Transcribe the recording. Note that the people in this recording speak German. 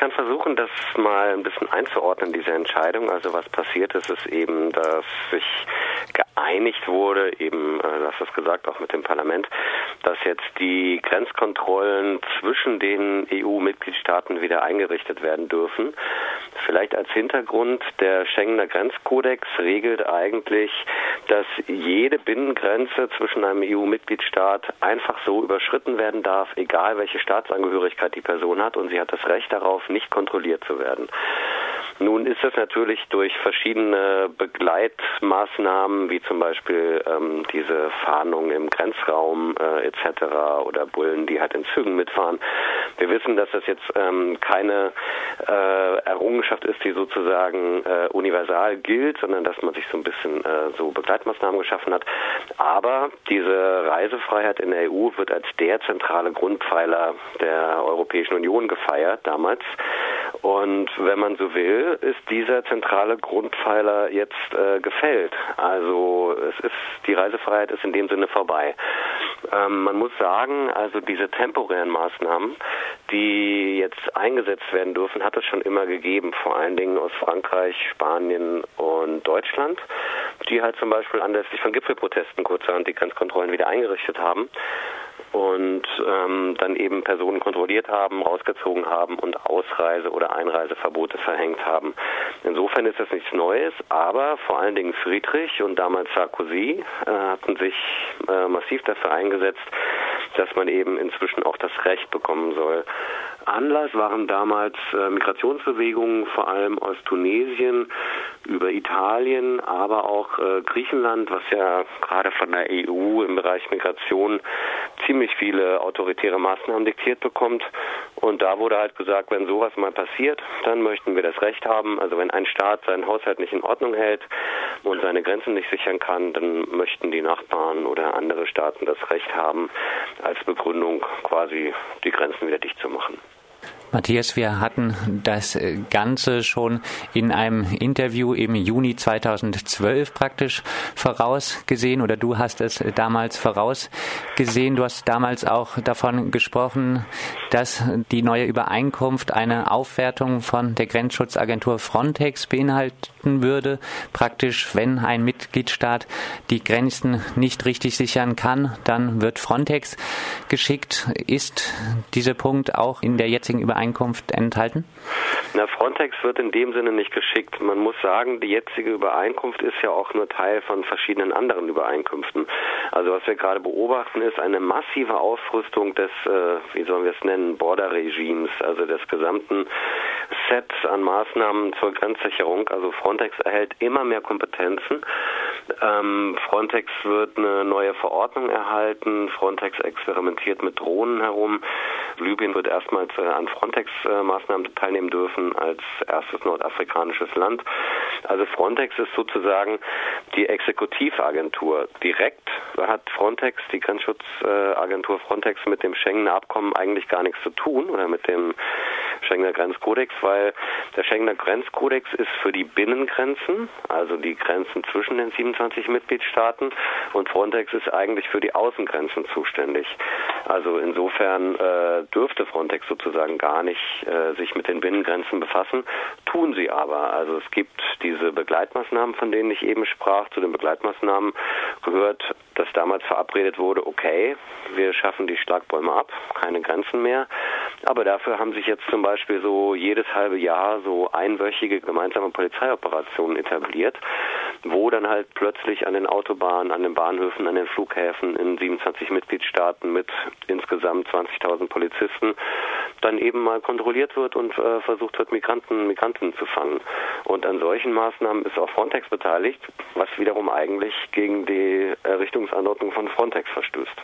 kann versuchen, das mal ein bisschen einzuordnen, diese Entscheidung. Also was passiert ist, ist eben, dass sich geeinigt wurde, eben, äh, du hast es gesagt, auch mit dem Parlament, dass jetzt die Grenzkontrollen zwischen den EU-Mitgliedstaaten wieder eingerichtet werden dürfen. Vielleicht als Hintergrund, der Schengener Grenzkodex regelt eigentlich, dass jede Binnengrenze zwischen einem EU-Mitgliedstaat einfach so überschritten werden darf, egal welche Staatsangehörigkeit die Person hat, und sie hat das Recht darauf, nicht kontrolliert zu werden. Nun ist es natürlich durch verschiedene Begleitmaßnahmen, wie zum Beispiel ähm, diese Fahndung im Grenzraum äh, etc. oder Bullen, die halt in Zügen mitfahren. Wir wissen, dass das jetzt ähm, keine äh, Errungenschaft ist, die sozusagen äh, universal gilt, sondern dass man sich so ein bisschen äh, so Begleitmaßnahmen geschaffen hat. Aber diese Reisefreiheit in der EU wird als der zentrale Grundpfeiler der Europäischen Union gefeiert damals. Und wenn man so will, ist dieser zentrale Grundpfeiler jetzt äh, gefällt. Also es ist die Reisefreiheit ist in dem Sinne vorbei. Ähm, man muss sagen, also diese temporären Maßnahmen, die jetzt eingesetzt werden dürfen, hat es schon immer gegeben, vor allen Dingen aus Frankreich, Spanien und Deutschland, die halt zum Beispiel anlässlich von Gipfelprotesten kurzerhand die Grenzkontrollen wieder eingerichtet haben und ähm, dann eben Personen kontrolliert haben, rausgezogen haben und Ausreise- oder Einreiseverbote verhängt haben. Insofern ist das nichts Neues, aber vor allen Dingen Friedrich und damals Sarkozy äh, hatten sich äh, massiv dafür eingesetzt, dass man eben inzwischen auch das Recht bekommen soll. Anlass waren damals äh, Migrationsbewegungen, vor allem aus Tunesien über Italien, aber auch äh, Griechenland, was ja gerade von der EU im Bereich Migration ziemlich viele autoritäre Maßnahmen diktiert bekommt. Und da wurde halt gesagt, wenn sowas mal passiert, dann möchten wir das Recht haben. Also wenn ein Staat seinen Haushalt nicht in Ordnung hält und seine Grenzen nicht sichern kann, dann möchten die Nachbarn oder andere Staaten das Recht haben, als Begründung quasi die Grenzen wieder dicht zu machen. Matthias, wir hatten das Ganze schon in einem Interview im Juni 2012 praktisch vorausgesehen oder du hast es damals vorausgesehen. Du hast damals auch davon gesprochen, dass die neue Übereinkunft eine Aufwertung von der Grenzschutzagentur Frontex beinhalten würde. Praktisch, wenn ein Mitgliedstaat die Grenzen nicht richtig sichern kann, dann wird Frontex geschickt. Ist dieser Punkt auch in der jetzigen Übereinkunft enthalten? Na, Frontex wird in dem Sinne nicht geschickt. Man muss sagen, die jetzige Übereinkunft ist ja auch nur Teil von verschiedenen anderen Übereinkünften. Also was wir gerade beobachten, ist eine massive Aufrüstung des, äh, wie sollen wir es nennen, Border-Regimes, also des gesamten Sets an Maßnahmen zur Grenzsicherung. Also Frontex erhält immer mehr Kompetenzen. Ähm, Frontex wird eine neue Verordnung erhalten. Frontex experimentiert mit Drohnen herum. Libyen wird erstmals äh, an Frontex-Maßnahmen teilnehmen dürfen als erstes nordafrikanisches Land. Also Frontex ist sozusagen die Exekutivagentur. Direkt hat Frontex, die Grenzschutzagentur Frontex mit dem Schengener Abkommen eigentlich gar nichts zu tun oder mit dem Schengener Grenzkodex, weil der Schengener Grenzkodex ist für die Binnengrenzen, also die Grenzen zwischen den 27 Mitgliedstaaten und Frontex ist eigentlich für die Außengrenzen zuständig. Also insofern äh, dürfte Frontex sozusagen gar nicht äh, sich mit den Binnengrenzen befassen, tun sie aber. Also es gibt diese Begleitmaßnahmen, von denen ich eben sprach. Zu den Begleitmaßnahmen gehört, dass damals verabredet wurde, okay, wir schaffen die Schlagbäume ab, keine Grenzen mehr. Aber dafür haben sich jetzt zum Beispiel so jedes halbe Jahr so einwöchige gemeinsame Polizeioperationen etabliert, wo dann halt plötzlich an den Autobahnen, an den Bahnhöfen, an den Flughäfen in 27 Mitgliedstaaten mit insgesamt 20.000 Polizisten dann eben mal kontrolliert wird und äh, versucht wird, Migranten, Migranten zu fangen. Und an solchen Maßnahmen ist auch Frontex beteiligt, was wiederum eigentlich gegen die Errichtungsanordnung von Frontex verstößt.